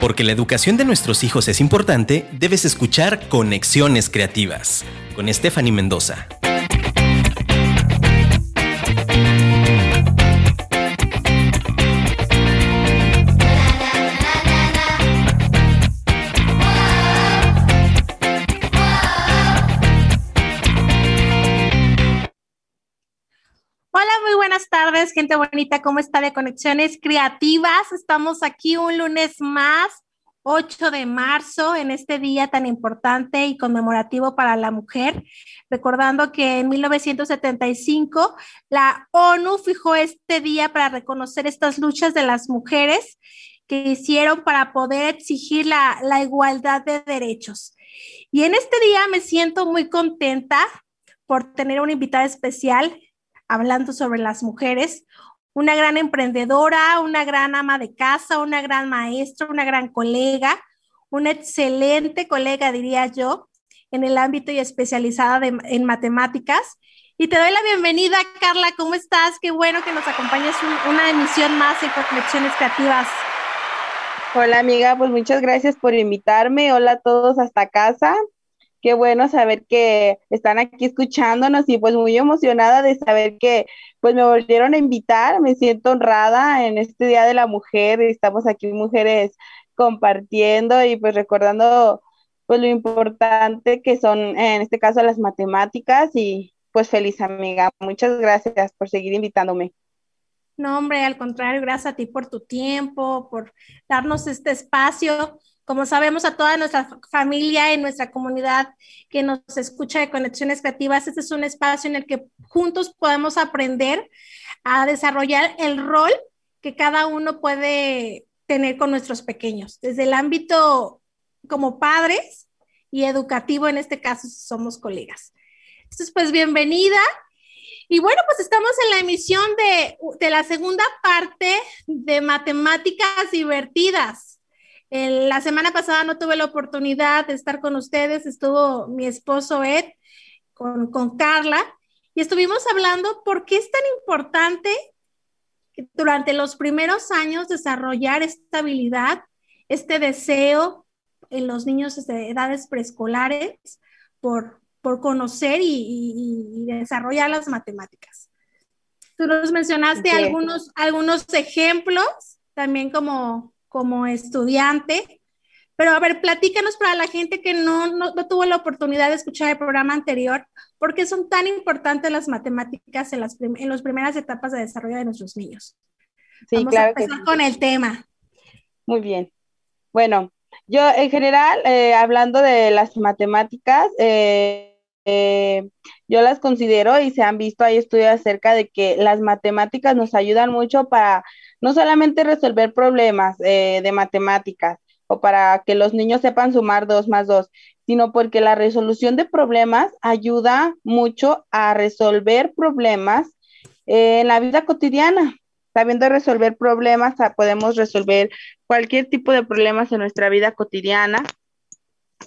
Porque la educación de nuestros hijos es importante, debes escuchar Conexiones Creativas con Stephanie Mendoza. Tardes, gente bonita. ¿Cómo está de Conexiones Creativas? Estamos aquí un lunes más, 8 de marzo, en este día tan importante y conmemorativo para la mujer. Recordando que en 1975 la ONU fijó este día para reconocer estas luchas de las mujeres que hicieron para poder exigir la, la igualdad de derechos. Y en este día me siento muy contenta por tener una invitada especial hablando sobre las mujeres, una gran emprendedora, una gran ama de casa, una gran maestra, una gran colega, una excelente colega, diría yo, en el ámbito y especializada en matemáticas. Y te doy la bienvenida, Carla. ¿Cómo estás? Qué bueno que nos acompañes en una emisión más en Conexiones Creativas. Hola, amiga. Pues muchas gracias por invitarme. Hola a todos hasta casa qué bueno saber que están aquí escuchándonos y pues muy emocionada de saber que pues me volvieron a invitar, me siento honrada en este Día de la Mujer, estamos aquí mujeres compartiendo y pues recordando pues lo importante que son en este caso las matemáticas y pues feliz amiga, muchas gracias por seguir invitándome. No, hombre, al contrario, gracias a ti por tu tiempo, por darnos este espacio como sabemos a toda nuestra familia y nuestra comunidad que nos escucha de Conexiones Creativas, este es un espacio en el que juntos podemos aprender a desarrollar el rol que cada uno puede tener con nuestros pequeños, desde el ámbito como padres y educativo, en este caso somos colegas. Entonces, pues bienvenida. Y bueno, pues estamos en la emisión de, de la segunda parte de Matemáticas Divertidas la semana pasada no tuve la oportunidad de estar con ustedes, estuvo mi esposo Ed con, con Carla y estuvimos hablando por qué es tan importante durante los primeros años desarrollar esta habilidad, este deseo en los niños de edades preescolares por, por conocer y, desarrollar las matemáticas. Tú nos mencionaste algunos, algunos ejemplos, también como como estudiante. Pero a ver, platícanos para la gente que no, no, tuvo la oportunidad de escuchar el programa anterior, ¿por qué son tan importantes las matemáticas en las, en las primeras etapas de desarrollo de nuestros niños? Sí, Vamos claro a empezar con el tema. Muy bien. Bueno, yo en general, eh, hablando de las matemáticas, eh, eh, yo las considero y se han visto, hay estudios acerca de que las matemáticas nos ayudan mucho para no solamente resolver problemas eh, de matemáticas o para que los niños sepan sumar dos más dos, sino porque la resolución de problemas ayuda mucho a resolver problemas en la vida cotidiana. Sabiendo resolver problemas, podemos resolver cualquier tipo de problemas en nuestra vida cotidiana.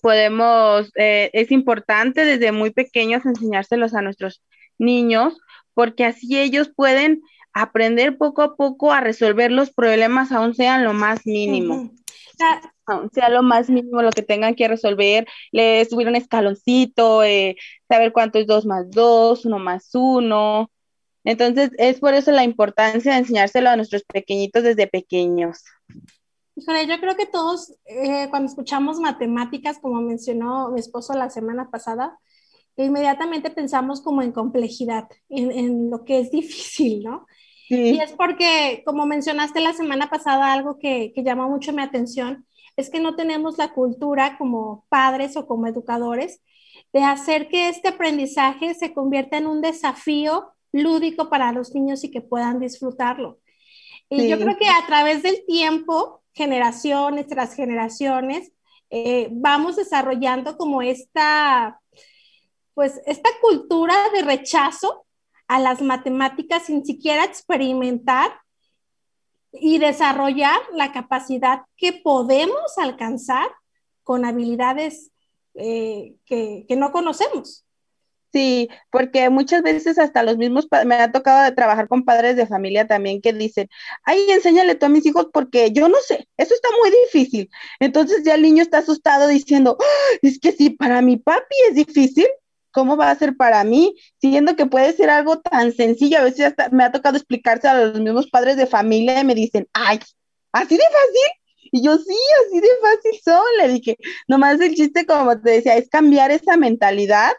Podemos, eh, es importante desde muy pequeños enseñárselos a nuestros niños, porque así ellos pueden aprender poco a poco a resolver los problemas, aún sean lo más mínimo. Aún sea lo más mínimo lo que tengan que resolver, le subir un escaloncito, eh, saber cuánto es 2 más 2, 1 más 1. Entonces, es por eso la importancia de enseñárselo a nuestros pequeñitos desde pequeños. Híjole, yo creo que todos, eh, cuando escuchamos matemáticas, como mencionó mi esposo la semana pasada, inmediatamente pensamos como en complejidad, en, en lo que es difícil, ¿no? Y es porque, como mencionaste la semana pasada, algo que, que llamó mucho mi atención, es que no tenemos la cultura como padres o como educadores de hacer que este aprendizaje se convierta en un desafío lúdico para los niños y que puedan disfrutarlo. Y yo creo que a través del tiempo, generaciones tras generaciones, eh, vamos desarrollando como esta, pues, esta cultura de rechazo a las matemáticas sin siquiera experimentar y desarrollar la capacidad que podemos alcanzar con habilidades eh, que, no conocemos. Sí, porque muchas veces hasta los mismos, me ha tocado trabajar con padres de familia también que dicen, ay, enséñale tú a mis hijos porque yo no sé, eso está muy difícil. Entonces ya el niño está asustado diciendo, ¡Ah! es que si para mi papi es difícil, ¿cómo va a ser para mí? Siendo que puede ser algo tan sencillo, a veces hasta me ha tocado explicarse a los mismos padres de familia y me dicen, ay, así de fácil. Y yo, sí, así de fácil son. Le dije, nomás el chiste, como te decía, es cambiar esa mentalidad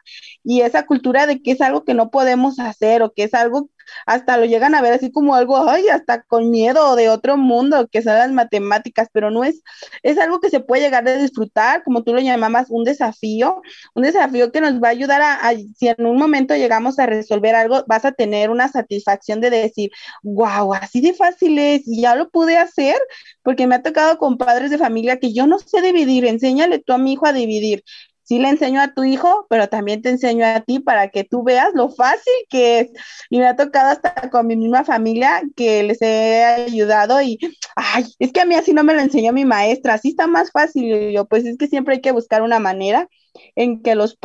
y esa cultura de que es algo que no podemos hacer o que es algo hasta lo llegan a ver así como algo, ay, hasta con miedo de otro mundo, que son las matemáticas, pero no es, es algo que se puede llegar a disfrutar, como tú lo llamabas, un desafío, un desafío que nos va a ayudar a, si en un momento llegamos a resolver algo, vas a tener una satisfacción de decir, wow, así de fácil es, ya lo pude hacer, porque me ha tocado con padres de familia que yo no sé dividir, enséñale tú a mi hijo a dividir, sí le enseño a tu hijo, pero también te enseño a ti para que tú veas lo fácil que es. Y me ha tocado hasta con mi misma familia que les he ayudado y, ay, es que a mí así no me lo enseñó mi maestra, así está más fácil. Y yo, pues es que siempre hay que buscar una manera en que los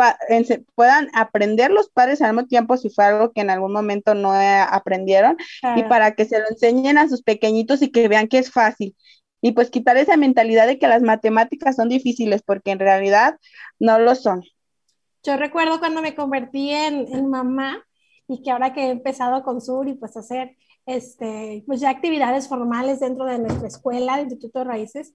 puedan aprender los padres al mismo tiempo si fue algo que en algún momento no aprendieron y para que se lo enseñen a sus pequeñitos y que vean que es fácil y pues quitar esa mentalidad de que las matemáticas son difíciles, porque en realidad no lo son. Yo recuerdo cuando me convertí en, mamá y que ahora que he empezado con Sur y pues hacer este, pues ya actividades formales dentro de nuestra escuela, de Instituto de Raíces,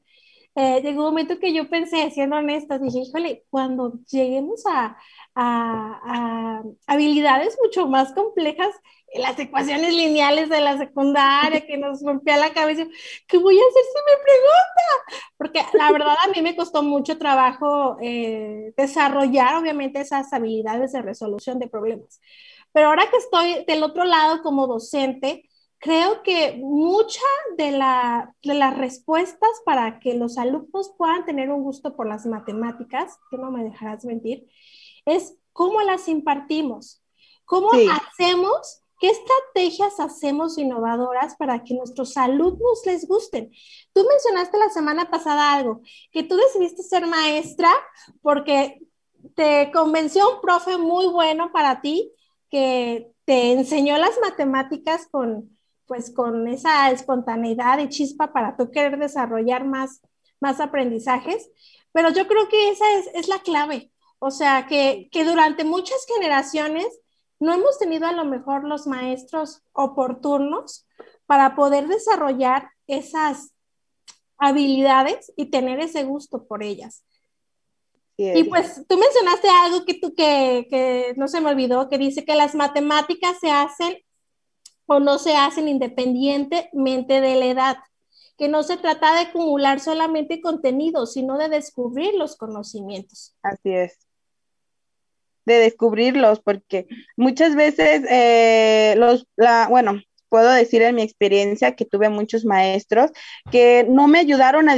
eh, llegó un momento que yo pensé, siendo honesta, dije, híjole, cuando lleguemos a, a, habilidades mucho más complejas, las ecuaciones lineales de la secundaria que nos rompía la cabeza, ¿qué voy a hacer si me pregunta? Porque la verdad a mí me costó mucho trabajo eh, desarrollar obviamente esas habilidades de resolución de problemas. Pero ahora que estoy del otro lado como docente, creo que muchas de, de, las respuestas para que los alumnos puedan tener un gusto por las matemáticas, que no me dejarás mentir, es cómo las impartimos, cómo hacemos, qué estrategias hacemos innovadoras para que nuestros alumnos les gusten. Tú mencionaste la semana pasada algo, que tú decidiste ser maestra porque te convenció un profe muy bueno para ti que te enseñó las matemáticas con, pues, con esa espontaneidad y chispa para tú querer desarrollar más, más aprendizajes. Pero yo creo que esa es, es la clave. O sea, que, durante muchas generaciones no hemos tenido a lo mejor los maestros oportunos para poder desarrollar esas habilidades y tener ese gusto por ellas. Y pues tú mencionaste algo que, tú, que, que no se me olvidó, que dice que las matemáticas se hacen o no se hacen independientemente de la edad, que no se trata de acumular solamente contenido, sino de descubrir los conocimientos. Así es de descubrirlos, porque muchas veces eh, los, la, bueno, puedo decir en mi experiencia que tuve muchos maestros que no me ayudaron a,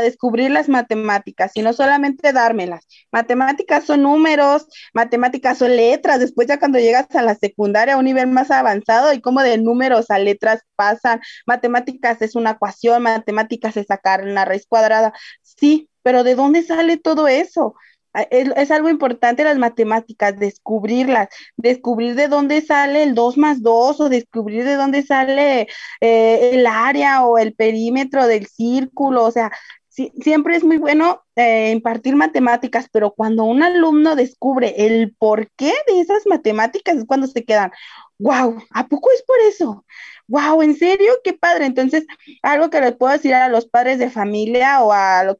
descubrir las matemáticas, sino solamente dármelas. Matemáticas son números, matemáticas son letras, después ya cuando llegas a la secundaria, a un nivel más avanzado, y como de números a letras pasan, matemáticas es una ecuación, matemáticas es sacar una raíz cuadrada, sí, pero ¿de dónde sale todo eso? Es, algo importante las matemáticas, descubrirlas, descubrir de dónde sale el 2 más 2 o descubrir de dónde sale eh, el área o el perímetro del círculo, o sea, siempre es muy bueno eh, impartir matemáticas, pero cuando un alumno descubre el porqué de esas matemáticas es cuando se quedan, wow, ¿a poco es por eso? Wow, ¿en serio? Qué padre. Entonces, algo que les puedo decir a los padres de familia o a, los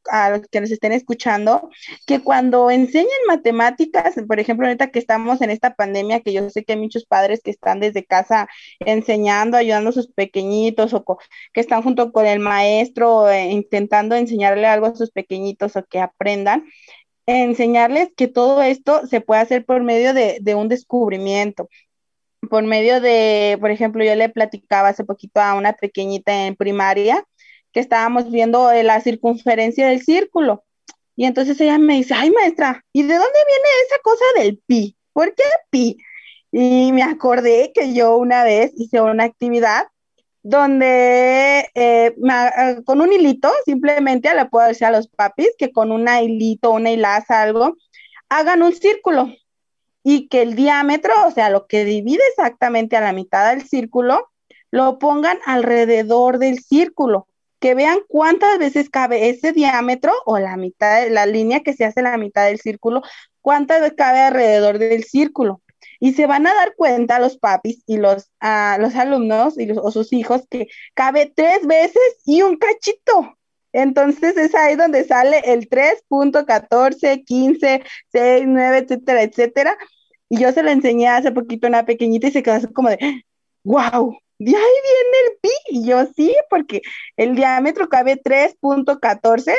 que nos estén escuchando, que cuando enseñen matemáticas, por ejemplo, ahorita que estamos en esta pandemia, que yo sé que hay muchos padres que están desde casa enseñando, ayudando a sus pequeñitos o que están junto con el maestro eh, intentando enseñarle algo a sus pequeñitos o que aprendan enseñarles que todo esto se puede hacer por medio de, de, un descubrimiento, por medio de, por ejemplo, yo le platicaba hace poquito a una pequeñita en primaria que estábamos viendo eh, la circunferencia del círculo. Y entonces ella me dice, ay maestra, ¿y de dónde viene esa cosa del pi? ¿Por qué pi? Y me acordé que yo una vez hice una actividad donde eh, con un hilito, simplemente le puedo decir a los papis que con un hilito, una hilaza, algo, hagan un círculo y que el diámetro, o sea, lo que divide exactamente a la mitad del círculo, lo pongan alrededor del círculo, que vean cuántas veces cabe ese diámetro o la mitad, de la línea que se hace la mitad del círculo, cuántas veces cabe alrededor del círculo. Y se van a dar cuenta los papis y los, ah, los alumnos y o sus hijos que cabe tres veces y un cachito. Entonces es ahí donde sale el 3.14, 15, 6, 9, etcétera, etcétera. Y yo se lo enseñé hace poquito a una pequeñita y se quedó así como de, wow, de ahí viene el pi. Y yo sí, porque el diámetro cabe 3.14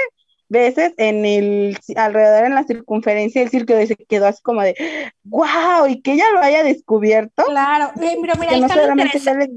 veces en el alrededor en la circunferencia del círculo y se quedó así como de wow y que ella lo haya descubierto claro. Eh, mira, mira, no solamente se le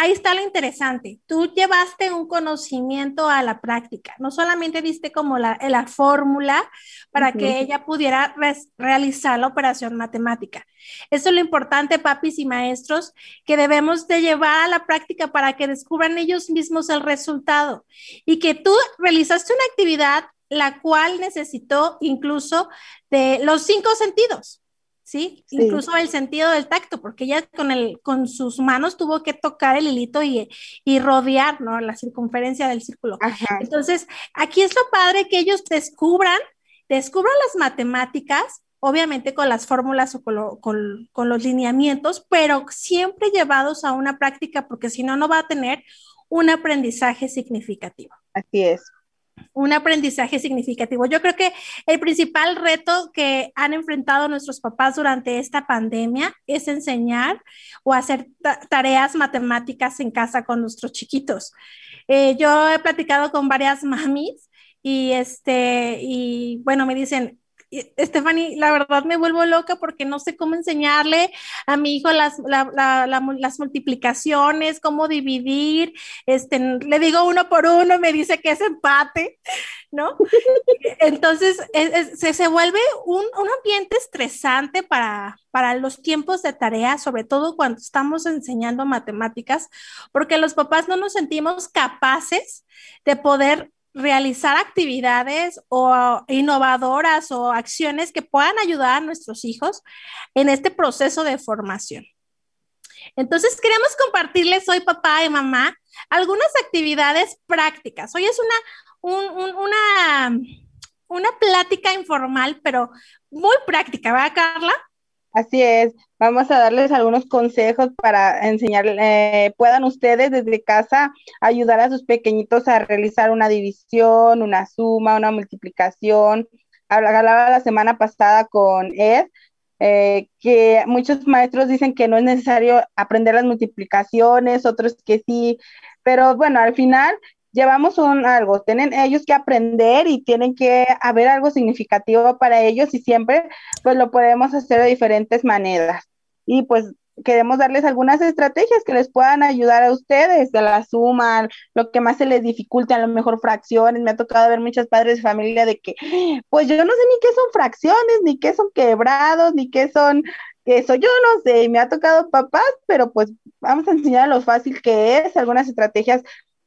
ahí está lo interesante. Tú llevaste un conocimiento a la práctica, no solamente viste como la, la fórmula para que ella pudiera realizar la operación matemática. Eso es lo importante, papis y maestros, que debemos de llevar a la práctica para que descubran ellos mismos el resultado y que tú realizaste una actividad la cual necesitó incluso de los cinco sentidos. ¿Sí? Incluso el sentido del tacto, porque ella con, el, con sus manos tuvo que tocar el hilito y, rodear, ¿no? La circunferencia del círculo. Entonces, aquí es lo padre que ellos descubran, descubran las matemáticas, obviamente con las fórmulas o con, con los lineamientos, pero siempre llevados a una práctica, porque si no, no va a tener un aprendizaje significativo. Así es un aprendizaje significativo. Yo creo que el principal reto que han enfrentado nuestros papás durante esta pandemia es enseñar o hacer tareas matemáticas en casa con nuestros chiquitos. Eh, yo he platicado con varias mamis y este y bueno me dicen Stephanie, la verdad me vuelvo loca porque no sé cómo enseñarle a mi hijo las, las multiplicaciones, cómo dividir. Este, le digo uno por uno, me dice que es empate, ¿no? Entonces, se, se, vuelve un, un, ambiente estresante para, para los tiempos de tarea, sobre todo cuando estamos enseñando matemáticas, porque los papás no nos sentimos capaces de poder realizar actividades o innovadoras o acciones que puedan ayudar a nuestros hijos en este proceso de formación. Entonces, queremos compartirles hoy, papá y mamá, algunas actividades prácticas. Hoy es una, una, una plática informal, pero muy práctica, ¿verdad, Carla? Así es, vamos a darles algunos consejos para enseñar, eh, puedan ustedes desde casa ayudar a sus pequeñitos a realizar una división, una suma, una multiplicación. Hablaba la semana pasada con Ed, eh, que muchos maestros dicen que no es necesario aprender las multiplicaciones, otros que sí, pero bueno, al final llevamos un algo, tienen ellos que aprender y tienen que haber algo significativo para ellos y siempre pues lo podemos hacer de diferentes maneras. Y pues queremos darles algunas estrategias que les puedan ayudar a ustedes, de la suma, lo que más se les dificulte, a lo mejor fracciones. Me ha tocado ver muchos padres de familia de que, pues yo no sé ni qué son fracciones, ni qué son quebrados, ni qué son eso yo no sé, me ha tocado papás, pero pues vamos a enseñar lo fácil que es, algunas estrategias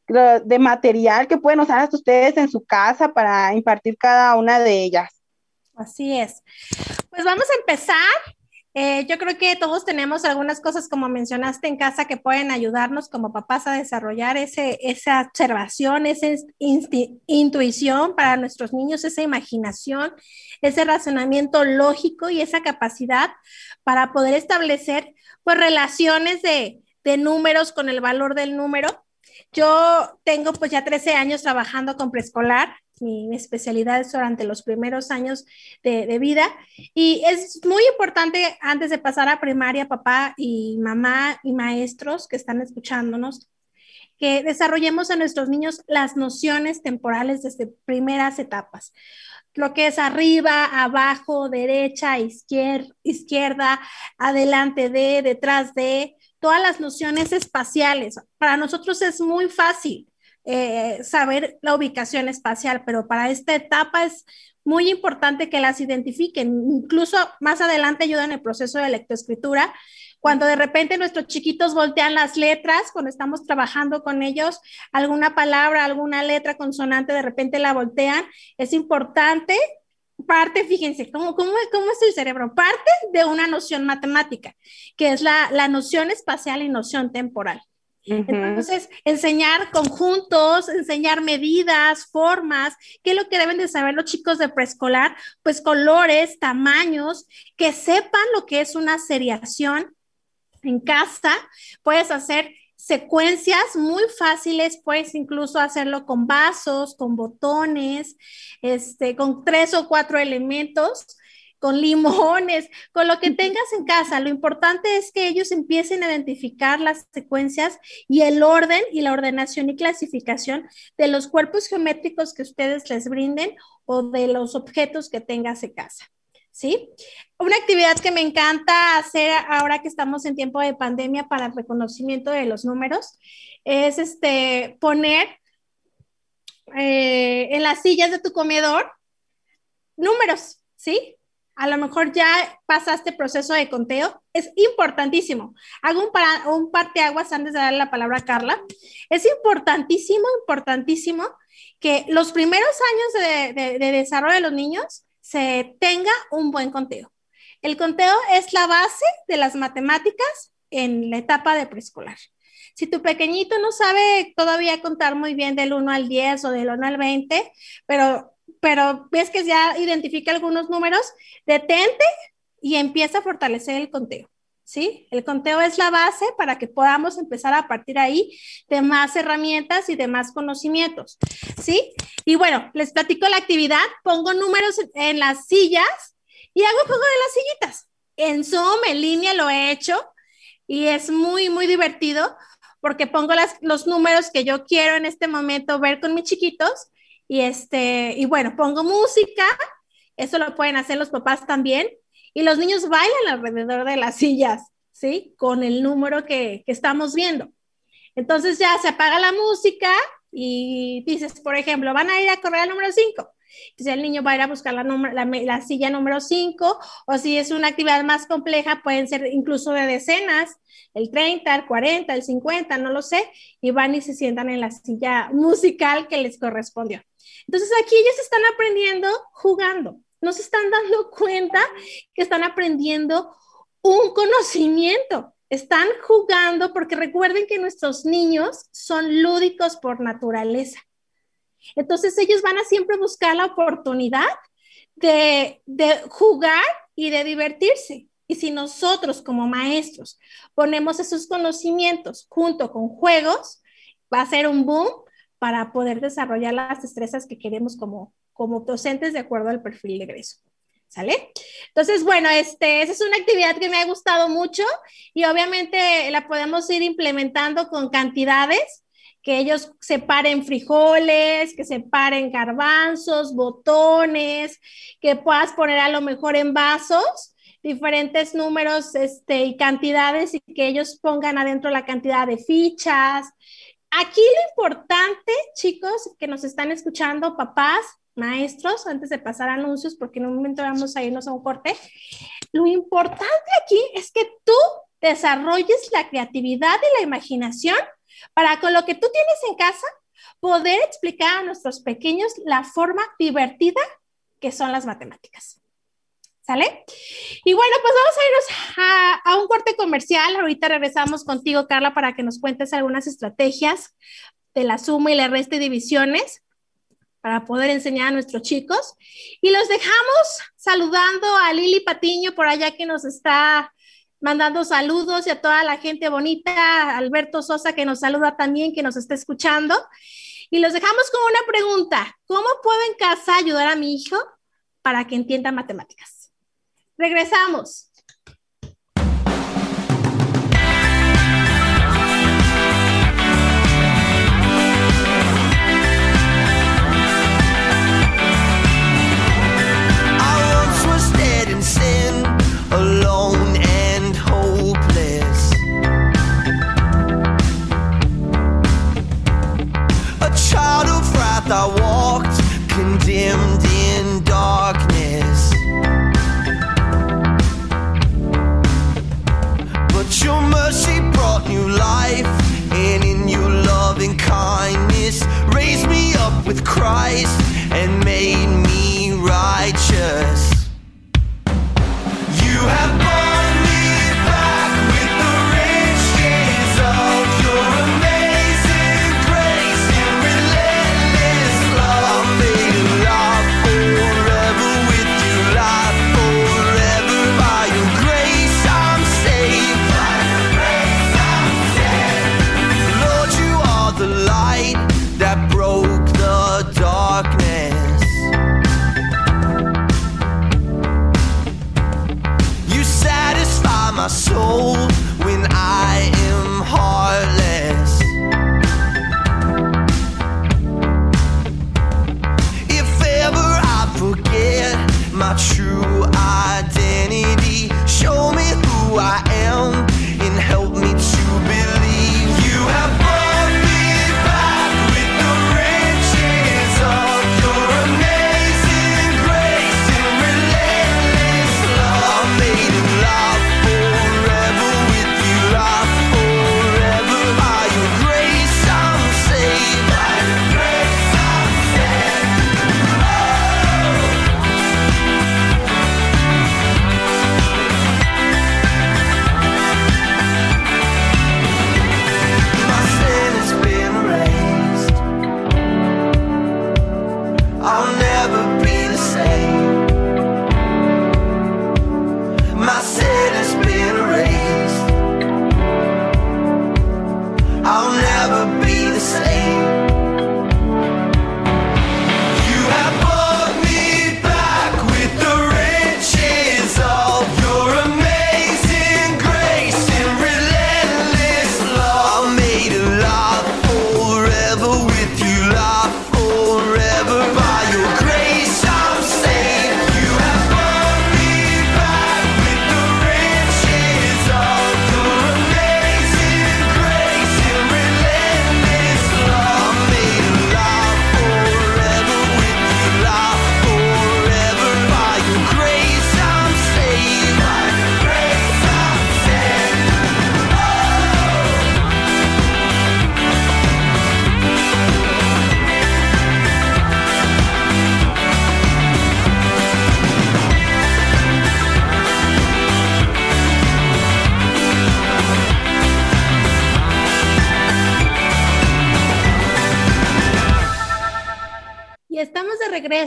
de material que pueden usar hasta ustedes en su casa para impartir cada una de ellas. Así es. Pues vamos a empezar. Eh, yo creo que todos tenemos algunas cosas, como mencionaste en casa, que pueden ayudarnos como papás a desarrollar ese, esa observación, esa intuición para nuestros niños, esa imaginación, ese razonamiento lógico y esa capacidad para poder establecer pues relaciones de, de números con el valor del número yo tengo pues ya 13 años trabajando con preescolar, mi, especialidad es durante los primeros años de, vida. Y es muy importante antes de pasar a primaria, papá y mamá y maestros que están escuchándonos, que desarrollemos a nuestros niños las nociones temporales desde primeras etapas. Lo que es arriba, abajo, derecha, izquierda, izquierda, adelante de, detrás de, todas las nociones espaciales. Para nosotros es muy fácil eh, saber la ubicación espacial, pero para esta etapa es muy importante que las identifiquen. Incluso más adelante ayudan en el proceso de lectoescritura. Cuando de repente nuestros chiquitos voltean las letras, cuando estamos trabajando con ellos, alguna palabra, alguna letra consonante, de repente la voltean, es importante parte, fíjense, ¿cómo, cómo, cómo es el cerebro? Parte de una noción matemática, que es la, la noción espacial y noción temporal. Entonces, enseñar conjuntos, enseñar medidas, formas, qué es lo que deben de saber los chicos de preescolar, pues colores, tamaños, que sepan lo que es una seriación en casa. Puedes hacer secuencias muy fáciles, puedes incluso hacerlo con vasos, con botones, este, con tres o cuatro elementos con limones, con lo que tengas en casa. Lo importante es que ellos empiecen a identificar las secuencias y el orden y la ordenación y clasificación de los cuerpos geométricos que ustedes les brinden o de los objetos que tengas en casa. ¿Sí? Una actividad que me encanta hacer ahora que estamos en tiempo de pandemia para el reconocimiento de los números es este, poner eh, en las sillas de tu comedor números, ¿sí? a lo mejor ya pasaste proceso de conteo, es importantísimo. Hago un, para, un parteaguas antes de darle la palabra a Carla. Es importantísimo, importantísimo que los primeros años de, de desarrollo de los niños se tenga un buen conteo. El conteo es la base de las matemáticas en la etapa de preescolar. Si tu pequeñito no sabe todavía contar muy bien del 1 al 10 o del 1 al 20, pero pero ves que ya identifica algunos números, detente y empieza a fortalecer el conteo. ¿Sí? El conteo es la base para que podamos empezar a partir ahí de más herramientas y de más conocimientos, ¿sí? Y bueno, les platico la actividad, pongo números en las sillas y hago juego de las sillitas. En Zoom, en línea lo he hecho y es muy, muy divertido porque pongo los números que yo quiero en este momento ver con mis chiquitos y, este, y bueno, pongo música, eso lo pueden hacer los papás también, y los niños bailan alrededor de las sillas, ¿sí? Con el número que, que estamos viendo. Entonces ya se apaga la música y dices, por ejemplo, van a ir a correr al número 5. Entonces el niño va a ir a buscar la, la, la silla número 5 o si es una actividad más compleja, pueden ser incluso de decenas, el 30, el 40, el 50, no lo sé, y van y se sientan en la silla musical que les correspondió. Entonces aquí ellos están aprendiendo jugando, no se están dando cuenta que están aprendiendo un conocimiento, están jugando porque recuerden que nuestros niños son lúdicos por naturaleza. Entonces ellos van a siempre buscar la oportunidad de, de jugar y de divertirse. Y si nosotros como maestros ponemos esos conocimientos junto con juegos, va a ser un boom para poder desarrollar las destrezas que queremos como, como docentes de acuerdo al perfil de egreso. ¿Sale? Entonces, bueno, este, esa es una actividad que me ha gustado mucho y obviamente la podemos ir implementando con cantidades, que ellos separen frijoles, que separen garbanzos, botones, que puedas poner a lo mejor en vasos diferentes números este, y cantidades y que ellos pongan adentro la cantidad de fichas, Aquí lo importante, chicos, que nos están escuchando, papás, maestros, antes de pasar anuncios, porque en un momento vamos a irnos a un corte, lo importante aquí es que tú desarrolles la creatividad y la imaginación para con lo que tú tienes en casa poder explicar a nuestros pequeños la forma divertida que son las matemáticas. ¿Sale? Y bueno, pues vamos a irnos a, un corte comercial. Ahorita regresamos contigo, Carla, para que nos cuentes algunas estrategias de la suma y la resta y divisiones para poder enseñar a nuestros chicos. Y los dejamos saludando a Lili Patiño por allá que nos está mandando saludos y a toda la gente bonita, Alberto Sosa que nos saluda también, que nos está escuchando. Y los dejamos con una pregunta. ¿Cómo puedo en casa ayudar a mi hijo para que entienda matemáticas? Regresamos. path I walked, condemned in darkness. But your mercy brought new life, and in your loving kindness, raised me up with Christ and made me righteous. You have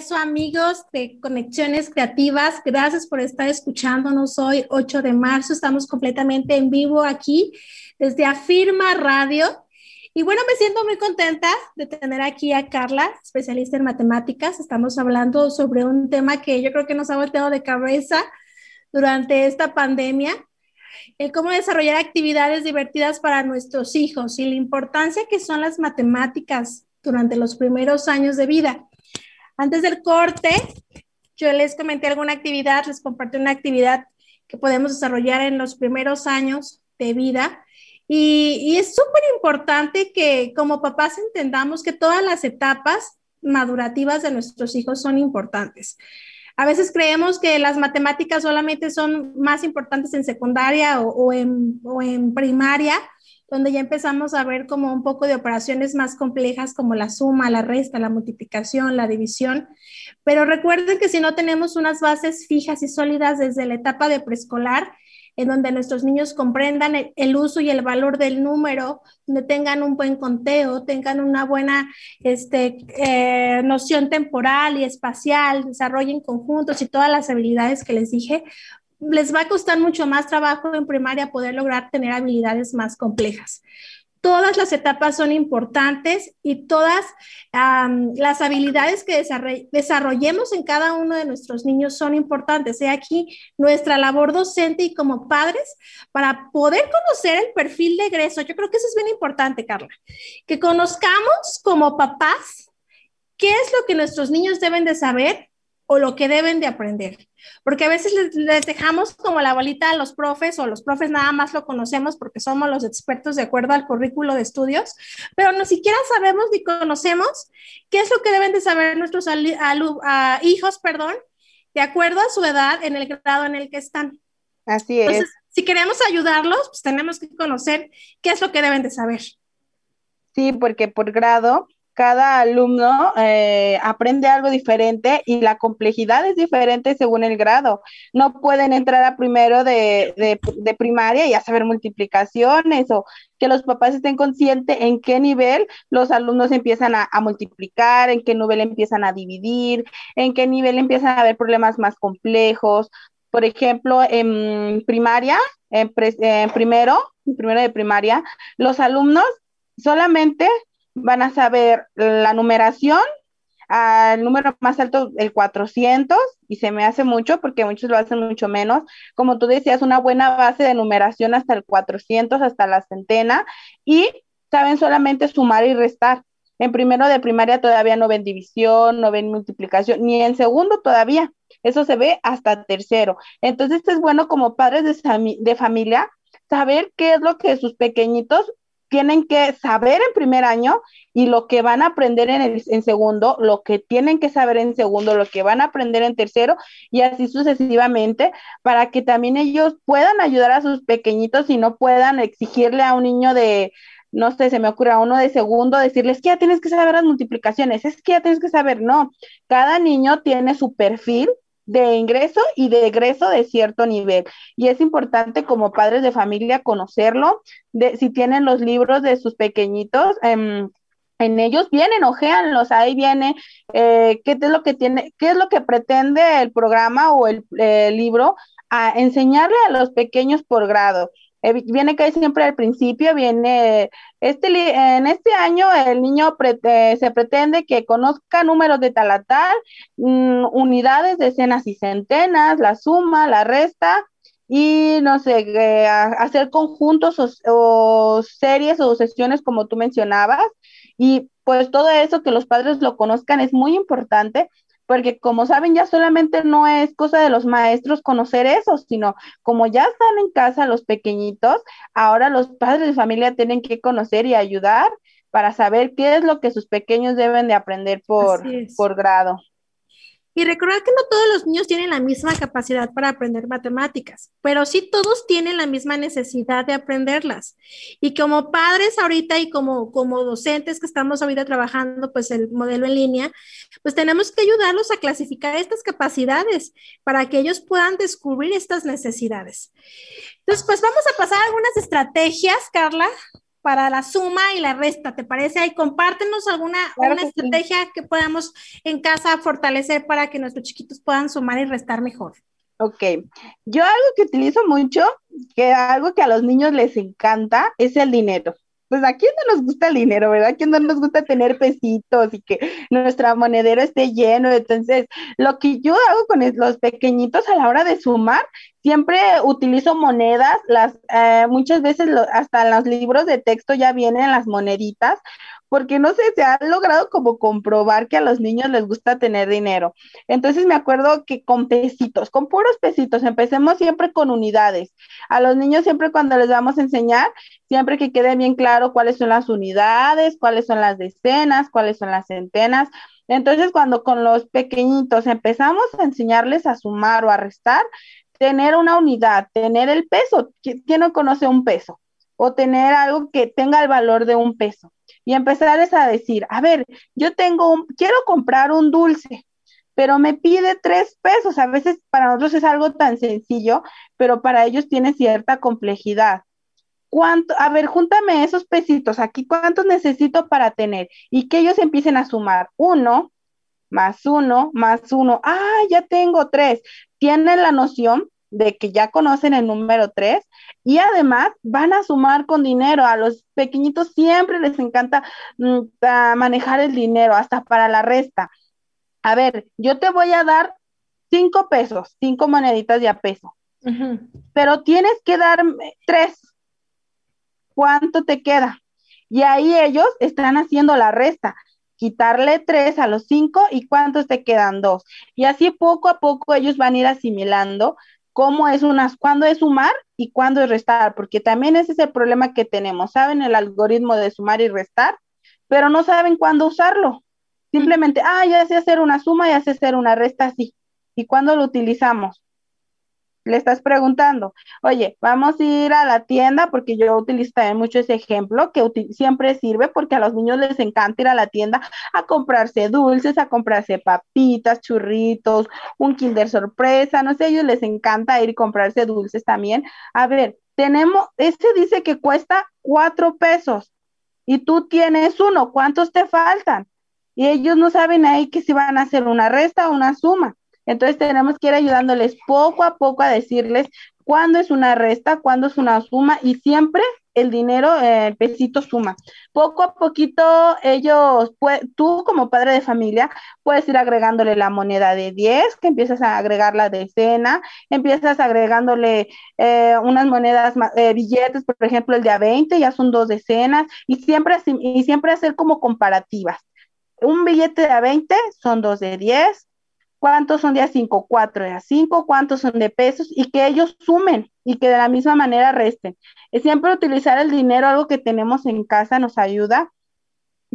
regreso, amigos de Conexiones Creativas. Gracias por estar escuchándonos hoy, 8 de marzo. Estamos completamente en vivo aquí desde Afirma Radio. Y bueno, me siento muy contenta de tener aquí a Carla, especialista en matemáticas. Estamos hablando sobre un tema que yo creo que nos ha volteado de cabeza durante esta pandemia, el cómo desarrollar actividades divertidas para nuestros hijos y la importancia que son las matemáticas durante los primeros años de vida. Antes del corte, yo les comenté alguna actividad, les compartí una actividad que podemos desarrollar en los primeros años de vida. Y, es súper importante que como papás entendamos que todas las etapas madurativas de nuestros hijos son importantes. A veces creemos que las matemáticas solamente son más importantes en secundaria o, en, primaria, donde ya empezamos a ver como un poco de operaciones más complejas como la suma, la resta, la multiplicación, la división. Pero recuerden que si no tenemos unas bases fijas y sólidas desde la etapa de preescolar, en donde nuestros niños comprendan el, uso y el valor del número, donde tengan un buen conteo, tengan una buena este, eh, noción temporal y espacial, desarrollen conjuntos y todas las habilidades que les dije, les va a costar mucho más trabajo en primaria poder lograr tener habilidades más complejas. Todas las etapas son importantes y todas las habilidades que desarrollemos en cada uno de nuestros niños son importantes. He aquí nuestra labor docente y como padres para poder conocer el perfil de egreso. Yo creo que eso es bien importante, Carla. Que conozcamos como papás qué es lo que nuestros niños deben de saber o lo que deben de aprender. Porque a veces les, dejamos como la bolita a los profes o los profes nada más lo conocemos porque somos los expertos de acuerdo al currículo de estudios, pero no siquiera sabemos ni conocemos qué es lo que deben de saber nuestros hijos, perdón, de acuerdo a su edad en el grado en el que están. Así es. Entonces, si queremos ayudarlos, pues tenemos que conocer qué es lo que deben de saber. Sí, porque por grado cada alumno eh, aprende algo diferente y la complejidad es diferente según el grado. No pueden entrar a primero de, primaria y a saber multiplicaciones o que los papás estén conscientes en qué nivel los alumnos empiezan a, multiplicar, en qué nivel empiezan a dividir, en qué nivel empiezan a haber problemas más complejos. Por ejemplo, en primaria, en, en primero, en primero de primaria, los alumnos solamente van a saber la numeración, al número más alto, el 400, y se me hace mucho porque muchos lo hacen mucho menos. Como tú decías, una buena base de numeración hasta el 400, hasta la centena, y saben solamente sumar y restar. En primero de primaria todavía no ven división, no ven multiplicación, ni en segundo todavía. Eso se ve hasta tercero. Entonces es bueno como padres de, de familia saber qué es lo que sus pequeñitos tienen que saber en primer año y lo que van a aprender en, el, en segundo, lo que tienen que saber en segundo, lo que van a aprender en tercero y así sucesivamente para que también ellos puedan ayudar a sus pequeñitos y no puedan exigirle a un niño de, no sé, se me ocurre a uno de segundo decirles que ya tienes que saber las multiplicaciones, es que ya tienes que saber, no, cada niño tiene su perfil de ingreso y de egreso de cierto nivel. Y es importante como padres de familia conocerlo, de, si tienen los libros de sus pequeñitos. Em, en ellos vienen, ojéanlos, ahí viene eh, qué es lo que tiene, qué es lo que pretende el programa o el libro a enseñarle a los pequeños por grado. Eh, viene que siempre al principio, viene, este, en este año el niño eh, se pretende que conozca números de tal a tal, mm, unidades, decenas y centenas, la suma, la resta, y no sé, eh, hacer conjuntos o, series o sesiones como tú mencionabas. Y pues todo eso que los padres lo conozcan es muy importante porque como saben ya solamente no es cosa de los maestros conocer eso, sino como ya están en casa los pequeñitos, ahora los padres de familia tienen que conocer y ayudar para saber qué es lo que sus pequeños deben de aprender por, por grado. Y recordar que no todos los niños tienen la misma capacidad para aprender matemáticas, pero sí todos tienen la misma necesidad de aprenderlas. Y como padres ahorita y como, como docentes que estamos ahorita trabajando pues el modelo en línea, pues tenemos que ayudarlos a clasificar estas capacidades para que ellos puedan descubrir estas necesidades. Entonces, pues vamos a pasar algunas estrategias, Carla, para la suma y la resta, ¿te parece? Y compártenos alguna una estrategia que podamos en casa fortalecer para que nuestros chiquitos puedan sumar y restar mejor. Ok, yo algo que utilizo mucho, que algo que a los niños les encanta, es el dinero pues a quién no nos gusta el dinero, ¿verdad? ¿A quién no nos gusta tener pesitos y que nuestra monedero esté lleno? Entonces, lo que yo hago con los pequeñitos a la hora de sumar, siempre utilizo monedas, las eh, muchas veces hasta en los libros de texto ya vienen las moneditas porque no sé, se ha logrado como comprobar que a los niños les gusta tener dinero. Entonces me acuerdo que con pesitos, con puros pesitos, empecemos siempre con unidades. A los niños siempre cuando les vamos a enseñar, siempre que quede bien claro cuáles son las unidades, cuáles son las decenas, cuáles son las centenas. Entonces cuando con los pequeñitos empezamos a enseñarles a sumar o a restar, tener una unidad, tener el peso, ¿quién no conoce un peso? O tener algo que tenga el valor de un peso y empezarles a decir, a ver, yo tengo un, quiero comprar un dulce, pero me pide tres pesos. A veces para nosotros es algo tan sencillo, pero para ellos tiene cierta complejidad. ¿Cuánto? A ver, júntame esos pesitos aquí, ¿cuántos necesito para tener? Y que ellos empiecen a sumar. Uno, más uno, más uno. Ah, ya tengo tres. Tienen la noción de que ya conocen el número 3 y además van a sumar con dinero. A los pequeñitos siempre les encanta mm, manejar el dinero, hasta para la resta. A ver, yo te voy a dar cinco pesos, cinco moneditas de a peso, pero tienes que darme tres. ¿Cuánto te queda? Y ahí ellos están haciendo la resta quitarle tres a los cinco y cuántos te quedan dos. Y así poco a poco ellos van a ir asimilando cómo es unas, cuándo es sumar y cuándo es restar, porque también ese es el problema que tenemos. Saben el algoritmo de sumar y restar, pero no saben cuándo usarlo. Simplemente, ah, ya sé hacer una suma, ya sé hacer una resta, sí. ¿Y cuándo lo utilizamos? Le estás preguntando, oye, vamos a ir a la tienda, porque yo utilizo mucho ese ejemplo, que siempre sirve porque a los niños les encanta ir a la tienda a comprarse dulces, a comprarse papitas, churritos, un kinder sorpresa, no sé, a ellos les encanta ir y comprarse dulces también. A ver, tenemos, este dice que cuesta cuatro pesos y tú tienes uno, ¿cuántos te faltan? Y ellos no saben ahí que si van a hacer una resta o una suma. Entonces tenemos que ir ayudándoles poco a poco a decirles cuándo es una resta, cuándo es una suma y siempre el dinero, el pesito suma. Poco a poquito ellos, tú como padre de familia, puedes ir agregándole la moneda de 10, que empiezas a agregar la decena, empiezas agregándole eh, unas monedas, eh, billetes, por ejemplo, el de a 20, ya son dos decenas, y siempre, y siempre hacer como comparativas. Un billete de a 20 son dos de 10, cuántos son de a 5, 4 de a 5, cuántos son de pesos y que ellos sumen y que de la misma manera resten. Es siempre utilizar el dinero, algo que tenemos en casa, nos ayuda.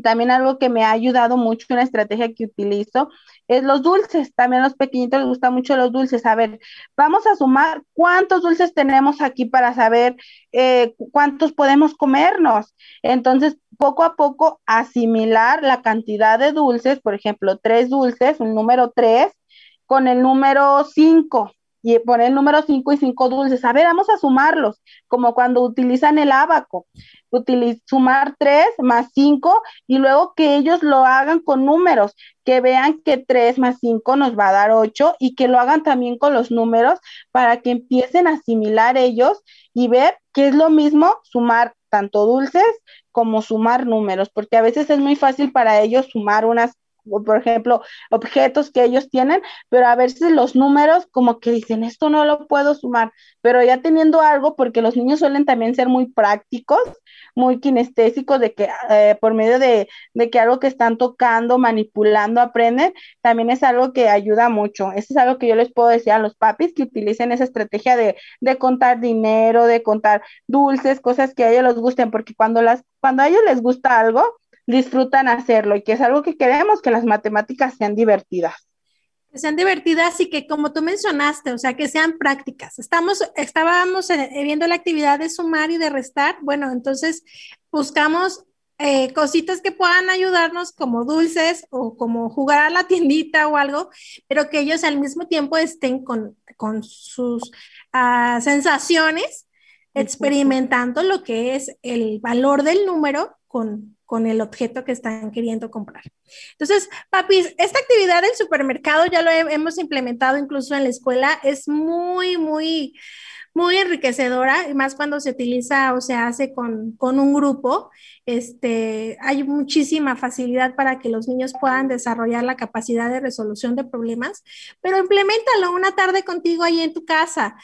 También algo que me ha ayudado mucho, una estrategia que utilizo, es los dulces. También a los pequeñitos les gustan mucho los dulces. A ver, vamos a sumar cuántos dulces tenemos aquí para saber eh, cuántos podemos comernos. Entonces, poco a poco asimilar la cantidad de dulces, por ejemplo, tres dulces, un número tres, con el número cinco y poner el número cinco y cinco dulces. A ver, vamos a sumarlos, como cuando utilizan el abaco. sumar tres más cinco y luego que ellos lo hagan con números, que vean que tres más cinco nos va a dar ocho y que lo hagan también con los números para que empiecen a asimilar ellos y ver que es lo mismo sumar tanto dulces como sumar números, porque a veces es muy fácil para ellos sumar unas por ejemplo, objetos que ellos tienen, pero a veces los números como que dicen, esto no lo puedo sumar, pero ya teniendo algo, porque los niños suelen también ser muy prácticos, muy kinestésicos, de que eh, por medio de, de, que algo que están tocando, manipulando, aprenden, también es algo que ayuda mucho. Eso es algo que yo les puedo decir a los papis que utilicen esa estrategia de, de contar dinero, de contar dulces, cosas que a ellos les gusten, porque cuando, las, cuando a ellos les gusta algo, disfrutan hacerlo y que es algo que queremos, que las matemáticas sean divertidas. Que sean divertidas y que como tú mencionaste, o sea, que sean prácticas. Estamos, estábamos eh, viendo la actividad de sumar y de restar. Bueno, entonces buscamos eh, cositas que puedan ayudarnos como dulces o como jugar a la tiendita o algo, pero que ellos al mismo tiempo estén con, con sus ah, sensaciones experimentando lo que es el valor del número con, con el objeto que están queriendo comprar. Entonces, papis, esta actividad del supermercado ya lo hemos implementado incluso en la escuela, es muy, muy muy enriquecedora, y más cuando se utiliza o se hace con, un grupo. Este, hay muchísima facilidad para que los niños puedan desarrollar la capacidad de resolución de problemas, pero implementalo una tarde contigo ahí en tu casa.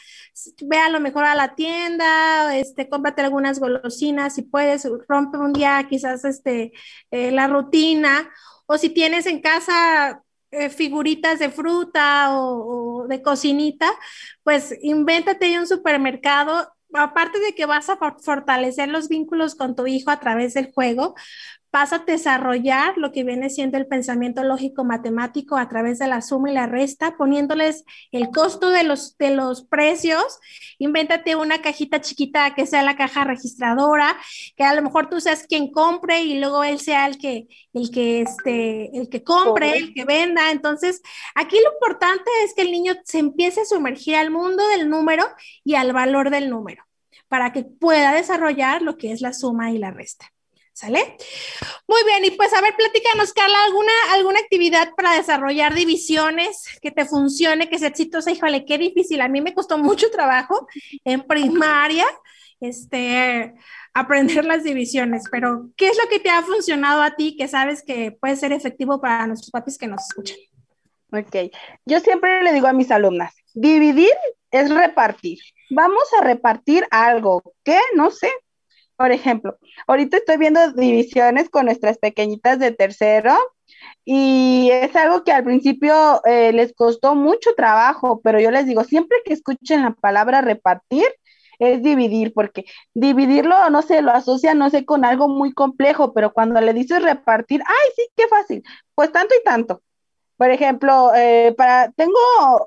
Ve a lo mejor a la tienda, este, cómprate algunas golosinas, si puedes, rompe un día quizás este, eh, la rutina, o si tienes en casa eh, figuritas de fruta o, de cocinita, pues invéntate un supermercado. Aparte de que vas a fortalecer los vínculos con tu hijo a través del juego, vas a desarrollar lo que viene siendo el pensamiento lógico matemático a través de la suma y la resta, poniéndoles el costo de los, de los precios. Invéntate una cajita chiquita que sea la caja registradora, que a lo mejor tú seas quien compre y luego él sea el que, el que, este, el que compre, el que venda. Entonces, aquí lo importante es que el niño se empiece a sumergir al mundo del número y al valor del número para que pueda desarrollar lo que es la suma y la resta. ¿Sale? Muy bien, y pues a ver, platícanos, Carla, ¿alguna, alguna actividad para desarrollar divisiones que te funcione, que sea exitosa? Híjole, qué difícil. A mí me costó mucho trabajo en primaria este, aprender las divisiones, pero ¿qué es lo que te ha funcionado a ti que sabes que puede ser efectivo para nuestros papis que nos escuchan? Ok, yo siempre le digo a mis alumnas, dividir es repartir. Vamos a repartir algo, ¿qué? No sé, por ejemplo, ahorita estoy viendo divisiones con nuestras pequeñitas de tercero y es algo que al principio eh, les costó mucho trabajo, pero yo les digo, siempre que escuchen la palabra repartir, es dividir, porque dividirlo, no sé, lo asocia, no sé, con algo muy complejo, pero cuando le dices repartir, ay, sí, qué fácil, pues tanto y tanto. Por ejemplo, eh, para, tengo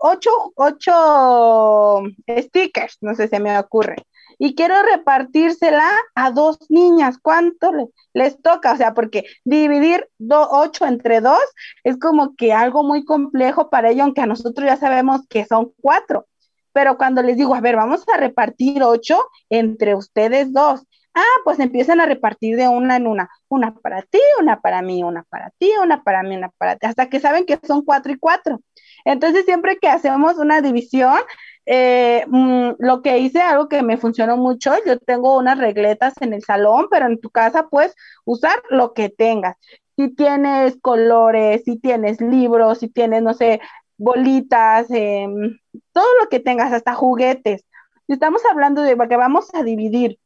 ocho, ocho stickers, no sé, se me ocurre y quiero repartírsela a dos niñas. ¿Cuánto les toca? O sea, porque dividir ocho entre dos es como que algo muy complejo para ellos, aunque a nosotros ya sabemos que son cuatro. Pero cuando les digo, a ver, vamos a repartir ocho entre ustedes dos. Ah, pues empiezan a repartir de una en una. Una para ti, una para mí, una para ti, una para mí, una para ti. Hasta que saben que son cuatro y cuatro. Entonces, siempre que hacemos una división, eh, mm, lo que hice, algo que me funcionó mucho, yo tengo unas regletas en el salón, pero en tu casa puedes usar lo que tengas. Si tienes colores, si tienes libros, si tienes, no sé, bolitas, em, todo lo que tengas, hasta juguetes. Si estamos hablando de que vamos a dividir,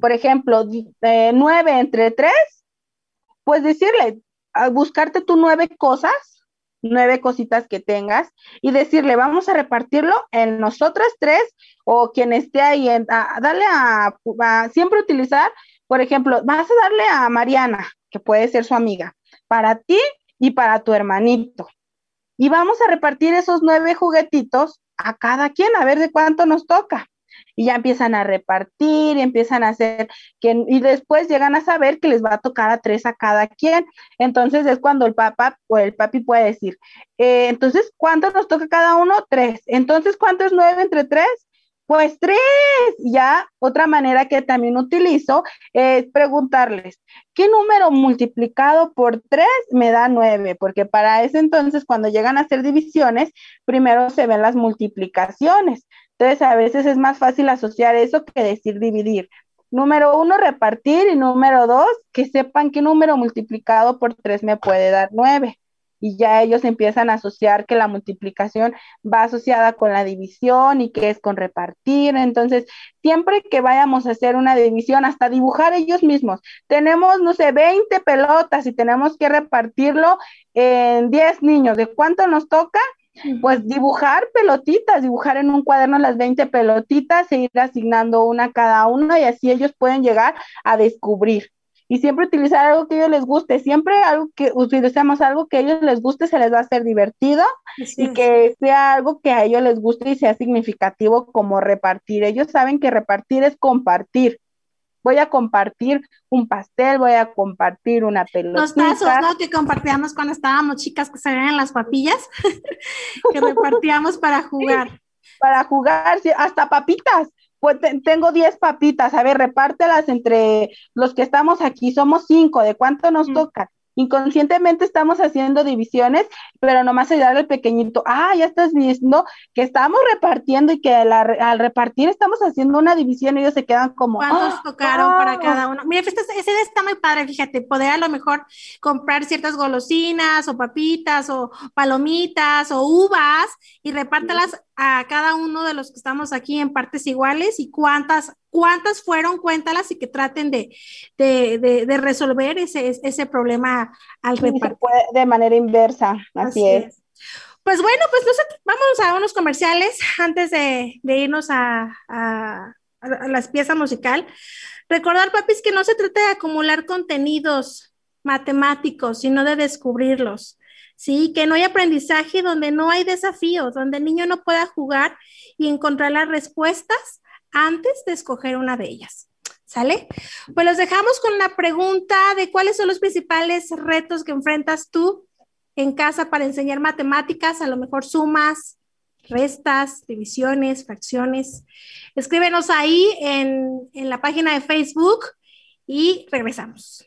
por ejemplo, eh, nueve entre tres, pues decirle, buscarte tú nueve cosas nueve cositas que tengas y decirle, vamos a repartirlo en nosotras tres o quien esté ahí, en, a, darle a, siempre utilizar, por ejemplo, vas a darle a Mariana, que puede ser su amiga, para ti y para tu hermanito. Y vamos a repartir esos nueve juguetitos a cada quien, a ver de cuánto nos toca y ya empiezan a repartir y empiezan a hacer que, y después llegan a saber que les va a tocar a tres a cada quien. Entonces es cuando el papá o el papi puede decir, eh, entonces, ¿cuánto nos toca cada uno? Tres. Entonces, ¿cuánto es nueve entre tres? Pues tres. Ya otra manera que también utilizo es preguntarles, ¿qué número multiplicado por tres me da nueve? Porque para ese entonces, cuando llegan a hacer divisiones, primero se ven las multiplicaciones. Entonces, a veces es más fácil asociar eso que decir dividir. Número uno, repartir y número dos, que sepan qué número multiplicado por tres me puede dar nueve. Y ya ellos empiezan a asociar que la multiplicación va asociada con la división y que es con repartir. Entonces, siempre que vayamos a hacer una división, hasta dibujar ellos mismos, tenemos, no sé, 20 pelotas y tenemos que repartirlo en 10 niños. ¿De cuánto nos toca? Pues dibujar pelotitas, dibujar en un cuaderno las 20 pelotitas e ir asignando una a cada uno y así ellos pueden llegar a descubrir. Y siempre utilizar algo que a ellos les guste, siempre algo que utilicemos algo que a ellos les guste, se les va a hacer divertido y que sea algo que a ellos les guste y sea significativo como repartir. Ellos saben que repartir es compartir voy a compartir un pastel, voy a compartir una pelota. Los tazos, ¿no? Que compartíamos cuando estábamos chicas que se veían las papillas, que repartíamos para jugar. para jugar, hasta papitas. pues tengo 10 papitas, a ver, repártelas entre los que estamos aquí, somos cinco, ¿de cuánto nos toca? Inconscientemente estamos haciendo divisiones, pero nomás ayudar al pequeñito, ah, ya estás viendo que estamos repartiendo y que al repartir estamos haciendo una división y ellos se quedan como... ¿Cuántos ¡Ah! tocaron para cada uno? Mira, ese está muy padre, fíjate, poder a lo mejor comprar ciertas golosinas o papitas o palomitas o uvas y repártalas a cada uno de los que estamos aquí en partes iguales y cuántas, cuántas fueron, cuéntalas y que traten de, de, resolver ese, ese problema al repartir. de manera inversa, así, es. Pues bueno, pues nosotros vamos a unos comerciales antes de, irnos a, a, a las piezas musical. Recordar, papis, que no se trata de acumular contenidos matemáticos, sino de descubrirlos. ¿sí? Que no hay aprendizaje donde no hay desafíos, donde el niño no pueda jugar y encontrar las respuestas antes de escoger una de ellas. ¿Sale? Pues los dejamos con la pregunta de cuáles son los principales retos que enfrentas tú en casa para enseñar matemáticas, a lo mejor sumas, restas, divisiones, fracciones. Escríbenos ahí en, en la página de Facebook y regresamos.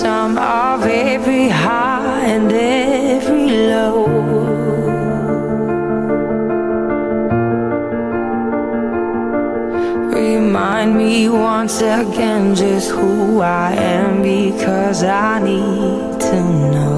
once again just who I am because I need to know.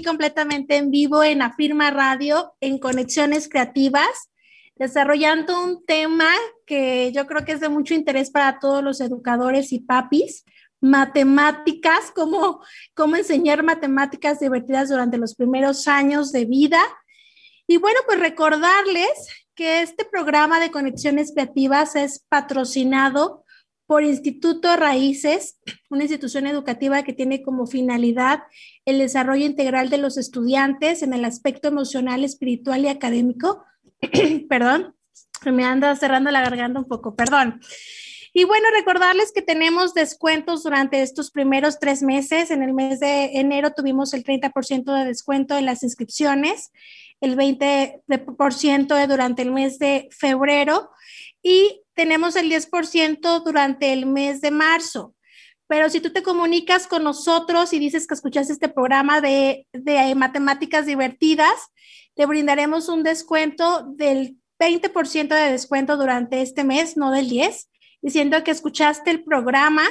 Completamente en vivo en Afirma Radio, en Conexiones Creativas, desarrollando un tema que yo creo que es de mucho interés para todos los educadores y papis, matemáticas, cómo, cómo enseñar matemáticas divertidas durante los primeros años de vida. Y bueno, pues recordarles que este programa de Conexiones Creativas es patrocinado por Instituto Raíces, una institución educativa que tiene como finalidad el desarrollo integral de los estudiantes en el aspecto emocional, espiritual y académico. perdón, me anda cerrando la garganta un poco, perdón. Y bueno, recordarles que tenemos descuentos durante estos primeros tres meses. En el mes de enero tuvimos el 30% de descuento en las inscripciones, el 20% durante el mes de febrero y tenemos el 10% durante el mes de marzo. Pero si tú te comunicas con nosotros y dices que escuchaste este programa de, de matemáticas divertidas, te brindaremos un descuento del 20% de descuento durante este mes, no del 10, diciendo que escuchaste el programa.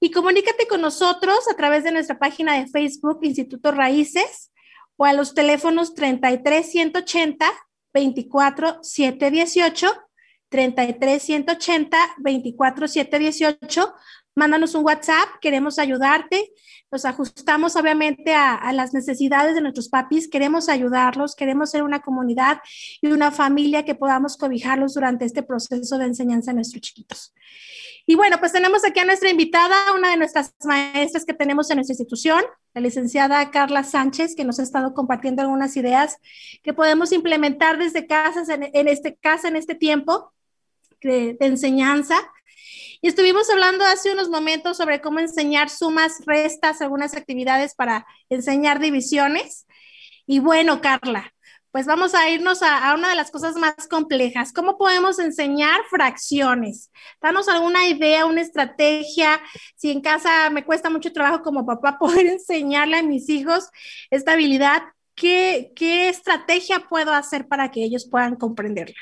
Y comunícate con nosotros a través de nuestra página de Facebook, Instituto Raíces, o a los teléfonos 33 180 24 718 33 180 24 718. Mándanos un WhatsApp, queremos ayudarte. Nos ajustamos obviamente a, a, las necesidades de nuestros papis, queremos ayudarlos, queremos ser una comunidad y una familia que podamos cobijarlos durante este proceso de enseñanza a nuestros chiquitos. Y bueno, pues tenemos aquí a nuestra invitada, una de nuestras maestras que tenemos en nuestra institución, la licenciada Carla Sánchez, que nos ha estado compartiendo algunas ideas que podemos implementar desde casas en, en este casa en este tiempo de, enseñanza. Y estuvimos hablando hace unos momentos sobre cómo enseñar sumas, restas, algunas actividades para enseñar divisiones. Y bueno, Carla, pues vamos a irnos a, a, una de las cosas más complejas. ¿Cómo podemos enseñar fracciones? Danos alguna idea, una estrategia. Si en casa me cuesta mucho trabajo como papá poder enseñarle a mis hijos esta habilidad, ¿qué, qué estrategia puedo hacer para que ellos puedan comprenderla?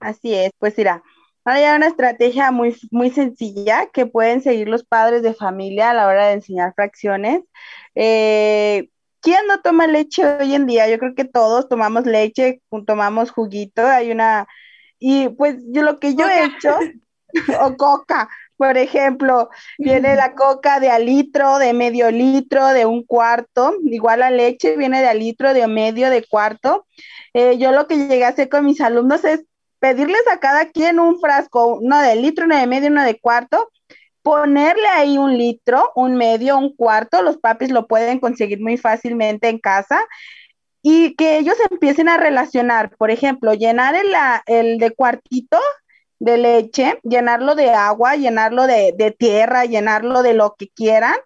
Así es, pues mira, hay una estrategia muy, muy sencilla que pueden seguir los padres de familia a la hora de enseñar fracciones. Eh, ¿Quién no toma leche hoy en día? Yo creo que todos tomamos leche, tomamos juguito, hay una... Y pues yo lo que yo he hecho, o coca, por ejemplo, viene la coca de al litro, de medio litro, de un cuarto, igual la leche viene de al litro, de medio, de cuarto. Eh, yo lo que llegué a hacer con mis alumnos es pedirles a cada quien un frasco, uno de litro, uno de medio, uno de cuarto, ponerle ahí un litro, un medio, un cuarto, los papis lo pueden conseguir muy fácilmente en casa y que ellos empiecen a relacionar, por ejemplo, llenar el, el de cuartito de leche, llenarlo de agua, llenarlo de, de tierra, llenarlo de lo que quieran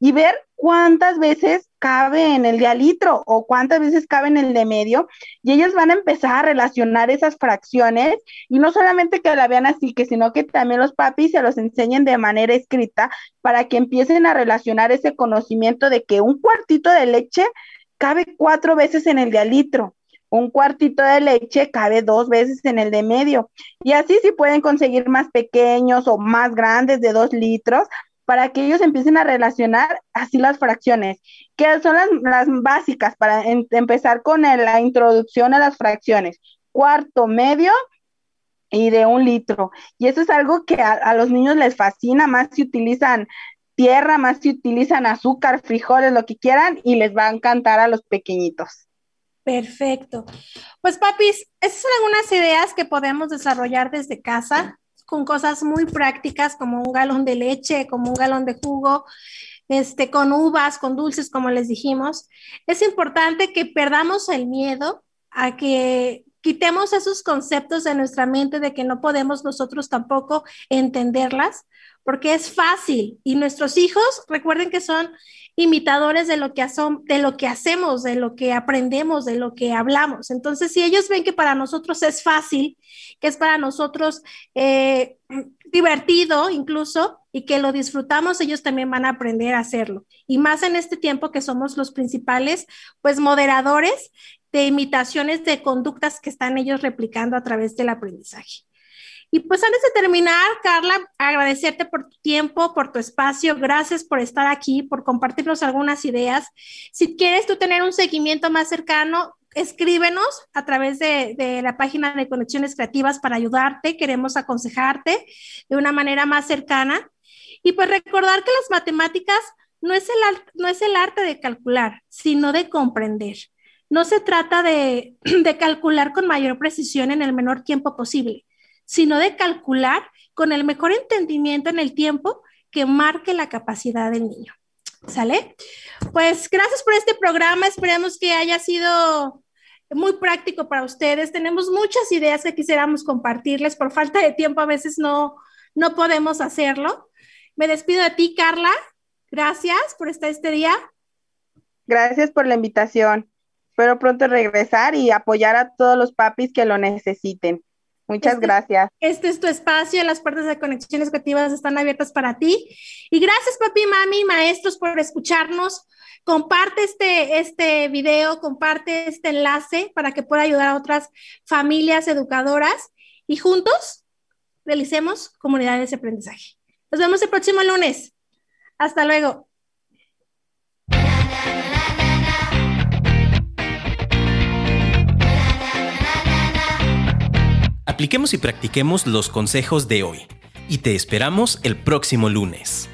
y ver cuántas veces cabe en el de al o cuántas veces cabe en el de medio y ellos van a empezar a relacionar esas fracciones y no solamente que la vean así, que sino que también los papis se los enseñen de manera escrita para que empiecen a relacionar ese conocimiento de que un cuartito de leche cabe cuatro veces en el de. Un cuartito de leche cabe dos veces en el de medio. Y así sí pueden conseguir más pequeños o más grandes de dos litros para que ellos empiecen a relacionar así las fracciones, que son las, básicas para en, empezar con la introducción a las fracciones. Cuarto, medio y de un litro. Y eso es algo que a, a los niños les fascina, más si utilizan tierra, más si utilizan azúcar, frijoles, lo que quieran, y les va a encantar a los pequeñitos. Perfecto. Pues papis, esas son algunas ideas que podemos desarrollar desde casa con cosas muy prácticas como un galón de leche, como un galón de jugo, este, con uvas, con dulces, como les dijimos. Es importante que perdamos el miedo a que quitemos esos conceptos de nuestra mente de que no podemos nosotros tampoco entenderlas, porque es fácil y nuestros hijos, recuerden que son imitadores de lo que, de lo que hacemos, de lo que aprendemos, de lo que hablamos. Entonces, si ellos ven que para nosotros es fácil, que es para nosotros eh, divertido incluso y que lo disfrutamos, ellos también van a aprender a hacerlo. Y más en este tiempo que somos los principales, pues moderadores de imitaciones de conductas que están ellos replicando a través del aprendizaje. Y pues antes de terminar, Carla, agradecerte por tu tiempo, por tu espacio. Gracias por estar aquí, por compartirnos algunas ideas. Si quieres tú tener un seguimiento más cercano, escríbenos a través de, la página de Conexiones Creativas para ayudarte. Queremos aconsejarte de una manera más cercana. Y pues recordar que las matemáticas no es el, no es el arte de calcular, sino de comprender. No se trata de, de calcular con mayor precisión en el menor tiempo posible, sino de calcular con el mejor entendimiento en el tiempo que marque la capacidad del niño. ¿Sale? Pues gracias por este programa. Esperemos que haya sido muy práctico para ustedes. Tenemos muchas ideas que quisiéramos compartirles. Por falta de tiempo a veces no, no podemos hacerlo. Me despido de ti, Carla. Gracias por estar este día. Gracias por la invitación. Espero pronto regresar y apoyar a todos los papis que lo necesiten. Muchas este, gracias. Este es tu espacio, las puertas de conexiones creativas están abiertas para ti. Y gracias, papi, mami, maestros, por escucharnos. Comparte este, este video, comparte este enlace para que pueda ayudar a otras familias educadoras y juntos realicemos comunidades de aprendizaje. Nos vemos el próximo lunes. Hasta luego. Apliquemos y practiquemos los consejos de hoy y te esperamos el próximo lunes.